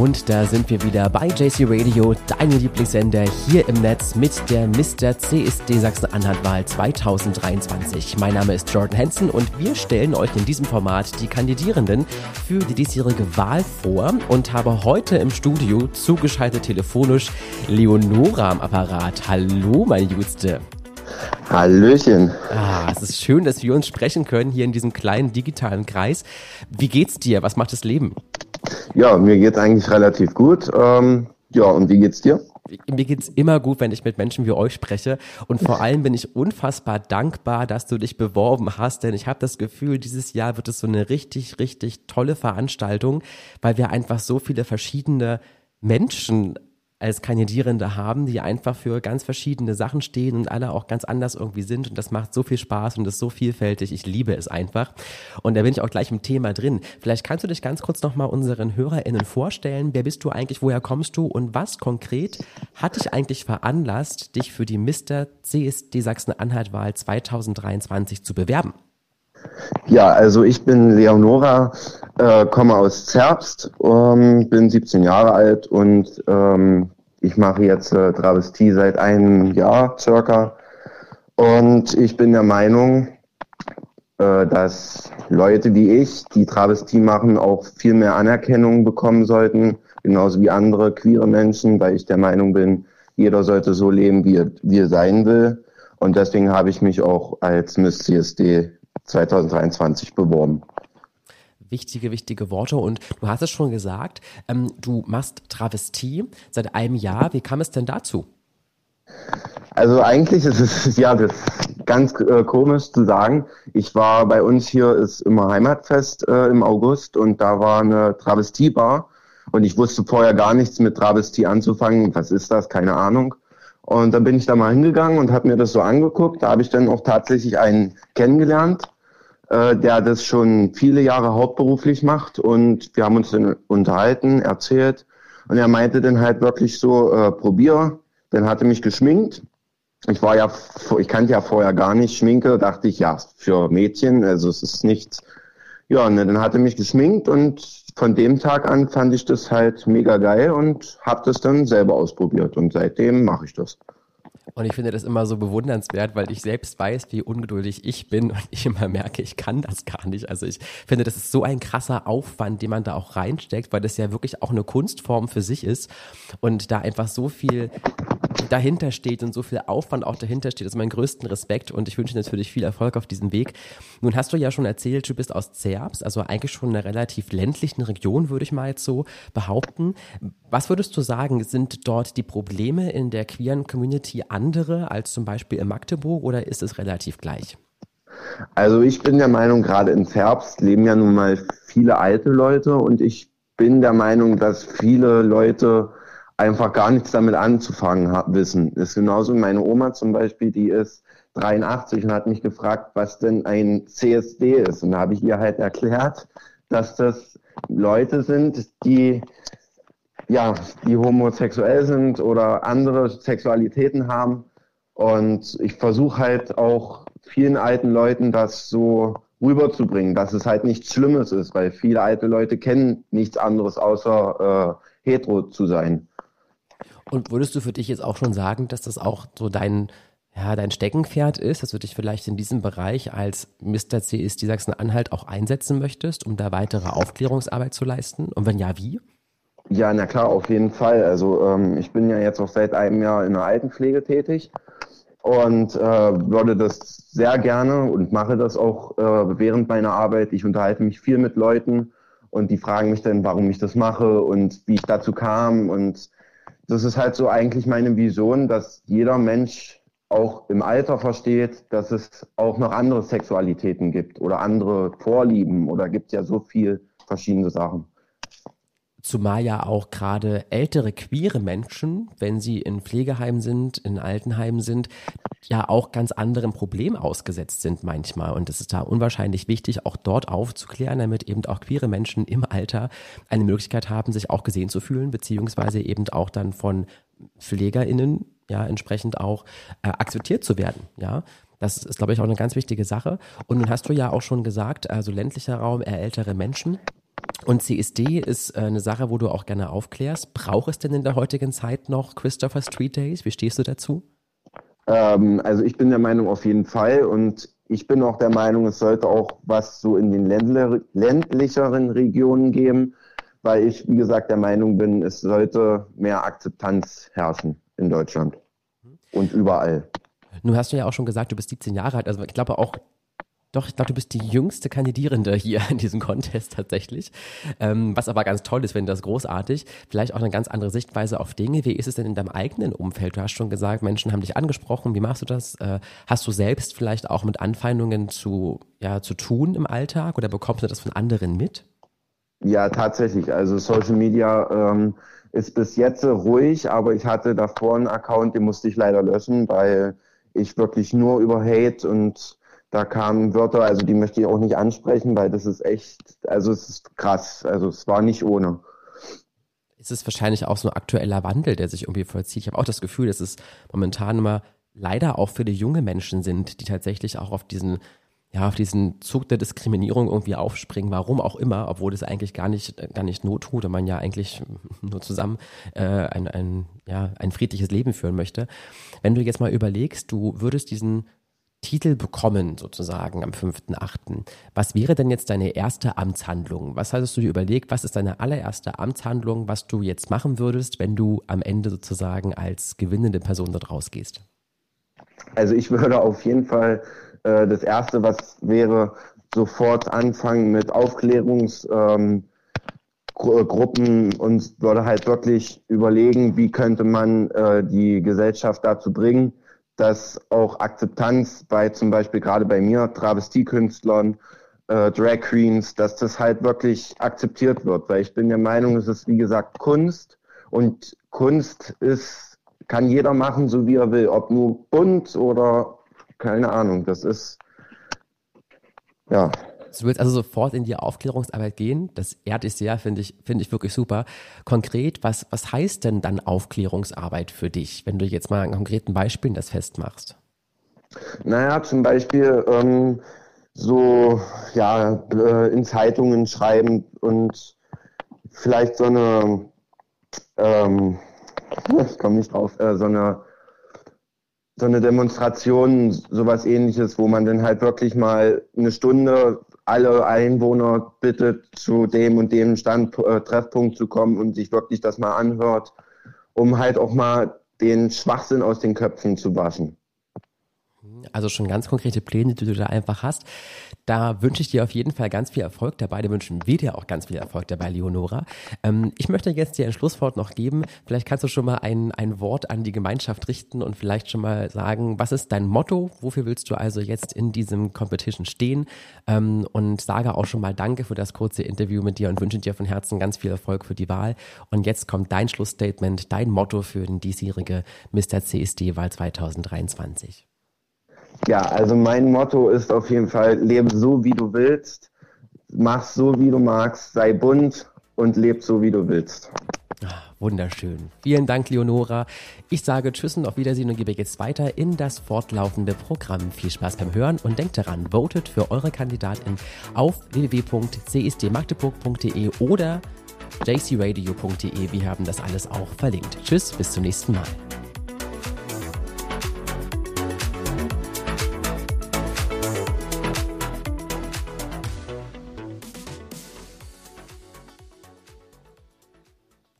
Und da sind wir wieder bei JC Radio, deinem Lieblingssender hier im Netz mit der Mr. CSD Sachsen-Anhalt-Wahl 2023. Mein Name ist Jordan Hansen und wir stellen euch in diesem Format die Kandidierenden für die diesjährige Wahl vor und habe heute im Studio zugeschaltet telefonisch Leonora am Apparat. Hallo, meine Jüngste. Hallöchen. Ah, es ist schön, dass wir uns sprechen können hier in diesem kleinen digitalen Kreis. Wie geht's dir? Was macht das Leben? Ja, mir geht's eigentlich relativ gut. Ähm, ja, und wie geht's dir? Mir geht's immer gut, wenn ich mit Menschen wie euch spreche. Und vor allem bin ich unfassbar dankbar, dass du dich beworben hast, denn ich habe das Gefühl, dieses Jahr wird es so eine richtig, richtig tolle Veranstaltung, weil wir einfach so viele verschiedene Menschen als Kandidierende haben, die einfach für ganz verschiedene Sachen stehen und alle auch ganz anders irgendwie sind. Und das macht so viel Spaß und ist so vielfältig. Ich liebe es einfach. Und da bin ich auch gleich im Thema drin. Vielleicht kannst du dich ganz kurz nochmal unseren HörerInnen vorstellen. Wer bist du eigentlich? Woher kommst du? Und was konkret hat dich eigentlich veranlasst, dich für die Mr. CSD Sachsen-Anhalt-Wahl 2023 zu bewerben? Ja, also ich bin Leonora, äh, komme aus Zerbst, ähm, bin 17 Jahre alt und ähm, ich mache jetzt äh, Travestie seit einem Jahr circa. Und ich bin der Meinung, äh, dass Leute wie ich, die Travestie machen, auch viel mehr Anerkennung bekommen sollten, genauso wie andere queere Menschen, weil ich der Meinung bin, jeder sollte so leben, wie er, wie er sein will. Und deswegen habe ich mich auch als Miss CSD 2023 beworben. Wichtige, wichtige Worte. Und du hast es schon gesagt, ähm, du machst Travestie seit einem Jahr. Wie kam es denn dazu? Also eigentlich ist es ja das ganz äh, komisch zu sagen. Ich war bei uns hier ist immer Heimatfest äh, im August und da war eine Travestiebar und ich wusste vorher gar nichts mit Travestie anzufangen. Was ist das? Keine Ahnung. Und dann bin ich da mal hingegangen und habe mir das so angeguckt. Da habe ich dann auch tatsächlich einen kennengelernt, äh, der das schon viele Jahre hauptberuflich macht. Und wir haben uns dann unterhalten, erzählt. Und er meinte dann halt wirklich so, äh, probier. Dann hatte mich geschminkt. Ich war ja, ich kannte ja vorher gar nicht Schminke, dachte ich, ja, für Mädchen, also es ist nichts. Ja, und dann hatte mich geschminkt und von dem Tag an fand ich das halt mega geil und habe das dann selber ausprobiert und seitdem mache ich das. Und ich finde das immer so bewundernswert, weil ich selbst weiß, wie ungeduldig ich bin und ich immer merke, ich kann das gar nicht. Also ich finde, das ist so ein krasser Aufwand, den man da auch reinsteckt, weil das ja wirklich auch eine Kunstform für sich ist und da einfach so viel dahinter steht und so viel Aufwand auch dahinter steht. Das ist mein größten Respekt und ich wünsche natürlich viel Erfolg auf diesem Weg. Nun hast du ja schon erzählt, du bist aus Zerbst, also eigentlich schon in einer relativ ländlichen Region, würde ich mal jetzt so behaupten. Was würdest du sagen, sind dort die Probleme in der queeren Community andere als zum Beispiel in Magdeburg oder ist es relativ gleich? Also ich bin der Meinung, gerade in Zerbst leben ja nun mal viele alte Leute und ich bin der Meinung, dass viele Leute einfach gar nichts damit anzufangen wissen. Das ist genauso meine Oma zum Beispiel, die ist 83 und hat mich gefragt, was denn ein CSD ist. Und da habe ich ihr halt erklärt, dass das Leute sind, die ja, die homosexuell sind oder andere Sexualitäten haben. Und ich versuche halt auch vielen alten Leuten das so rüberzubringen, dass es halt nichts Schlimmes ist, weil viele alte Leute kennen nichts anderes außer äh, hetero zu sein. Und würdest du für dich jetzt auch schon sagen, dass das auch so dein, ja, dein Steckenpferd ist, dass du dich vielleicht in diesem Bereich als Mr. CSD Sachsen-Anhalt auch einsetzen möchtest, um da weitere Aufklärungsarbeit zu leisten? Und wenn ja, wie? Ja, na klar, auf jeden Fall. Also ähm, ich bin ja jetzt auch seit einem Jahr in der Altenpflege tätig und äh, würde das sehr gerne und mache das auch äh, während meiner Arbeit. Ich unterhalte mich viel mit Leuten und die fragen mich dann, warum ich das mache und wie ich dazu kam und das ist halt so eigentlich meine Vision, dass jeder Mensch auch im Alter versteht, dass es auch noch andere Sexualitäten gibt oder andere Vorlieben oder gibt ja so viel verschiedene Sachen. Zumal ja auch gerade ältere queere Menschen, wenn sie in Pflegeheimen sind, in Altenheimen sind, ja auch ganz anderen Problemen ausgesetzt sind manchmal. Und es ist da unwahrscheinlich wichtig, auch dort aufzuklären, damit eben auch queere Menschen im Alter eine Möglichkeit haben, sich auch gesehen zu fühlen, beziehungsweise eben auch dann von PflegerInnen ja entsprechend auch äh, akzeptiert zu werden. Ja, Das ist, glaube ich, auch eine ganz wichtige Sache. Und nun hast du ja auch schon gesagt, also ländlicher Raum, eher ältere Menschen. Und CSD ist äh, eine Sache, wo du auch gerne aufklärst. Braucht es denn in der heutigen Zeit noch Christopher Street Days? Wie stehst du dazu? Ähm, also ich bin der Meinung auf jeden Fall und ich bin auch der Meinung, es sollte auch was so in den ländler, ländlicheren Regionen geben, weil ich, wie gesagt, der Meinung bin, es sollte mehr Akzeptanz herrschen in Deutschland und überall. Nun hast du ja auch schon gesagt, du bist 17 Jahre alt. Also ich glaube auch doch, ich glaube, du bist die jüngste Kandidierende hier in diesem Contest tatsächlich. Ähm, was aber ganz toll ist, wenn das großartig. Vielleicht auch eine ganz andere Sichtweise auf Dinge. Wie ist es denn in deinem eigenen Umfeld? Du hast schon gesagt, Menschen haben dich angesprochen. Wie machst du das? Äh, hast du selbst vielleicht auch mit Anfeindungen zu, ja, zu tun im Alltag oder bekommst du das von anderen mit? Ja, tatsächlich. Also Social Media ähm, ist bis jetzt ruhig, aber ich hatte davor einen Account, den musste ich leider löschen, weil ich wirklich nur über Hate und da kamen Wörter, also die möchte ich auch nicht ansprechen, weil das ist echt, also es ist krass. Also es war nicht ohne. Es ist wahrscheinlich auch so ein aktueller Wandel, der sich irgendwie vollzieht. Ich habe auch das Gefühl, dass es momentan immer leider auch viele junge Menschen sind, die tatsächlich auch auf diesen ja, auf diesen Zug der Diskriminierung irgendwie aufspringen, warum auch immer, obwohl das eigentlich gar nicht, gar nicht not tut und man ja eigentlich nur zusammen äh, ein, ein, ja, ein friedliches Leben führen möchte. Wenn du jetzt mal überlegst, du würdest diesen Titel bekommen, sozusagen am 5.8. Was wäre denn jetzt deine erste Amtshandlung? Was hattest du dir überlegt? Was ist deine allererste Amtshandlung, was du jetzt machen würdest, wenn du am Ende sozusagen als gewinnende Person dort rausgehst? Also ich würde auf jeden Fall äh, das erste, was wäre, sofort anfangen mit Aufklärungsgruppen ähm, und würde halt wirklich überlegen, wie könnte man äh, die Gesellschaft dazu bringen, dass auch Akzeptanz bei zum Beispiel gerade bei mir, Travestiekünstlern, äh, Drag Queens, dass das halt wirklich akzeptiert wird. Weil ich bin der Meinung, es ist wie gesagt Kunst und Kunst ist, kann jeder machen, so wie er will, ob nur bunt oder keine Ahnung. Das ist ja. Du willst also sofort in die Aufklärungsarbeit gehen. Das ehrt dich sehr, finde ich, finde ich wirklich super. Konkret, was, was heißt denn dann Aufklärungsarbeit für dich, wenn du jetzt mal an konkreten Beispielen das festmachst? Naja, zum Beispiel ähm, so ja äh, in Zeitungen schreiben und vielleicht so eine ähm, ich komme nicht drauf, äh, so eine so eine Demonstration, sowas ähnliches, wo man dann halt wirklich mal eine Stunde alle Einwohner bittet, zu dem und dem Stand, äh, Treffpunkt zu kommen und sich wirklich das mal anhört, um halt auch mal den Schwachsinn aus den Köpfen zu waschen. Also schon ganz konkrete Pläne, die du da einfach hast. Da wünsche ich dir auf jeden Fall ganz viel Erfolg dabei. Da wünschen wir dir auch ganz viel Erfolg dabei, Leonora. Ähm, ich möchte jetzt dir ein Schlusswort noch geben. Vielleicht kannst du schon mal ein, ein Wort an die Gemeinschaft richten und vielleicht schon mal sagen, was ist dein Motto? Wofür willst du also jetzt in diesem Competition stehen? Ähm, und sage auch schon mal Danke für das kurze Interview mit dir und wünsche dir von Herzen ganz viel Erfolg für die Wahl. Und jetzt kommt dein Schlussstatement, dein Motto für den diesjährige Mr. CSD-Wahl 2023. Ja, also mein Motto ist auf jeden Fall, lebe so, wie du willst, mach so, wie du magst, sei bunt und leb so, wie du willst. Ah, wunderschön. Vielen Dank, Leonora. Ich sage Tschüss und auf Wiedersehen und gebe jetzt weiter in das fortlaufende Programm. Viel Spaß beim Hören und denkt daran, votet für eure Kandidatin auf www.csdmagdeburg.de oder jcradio.de. Wir haben das alles auch verlinkt. Tschüss, bis zum nächsten Mal.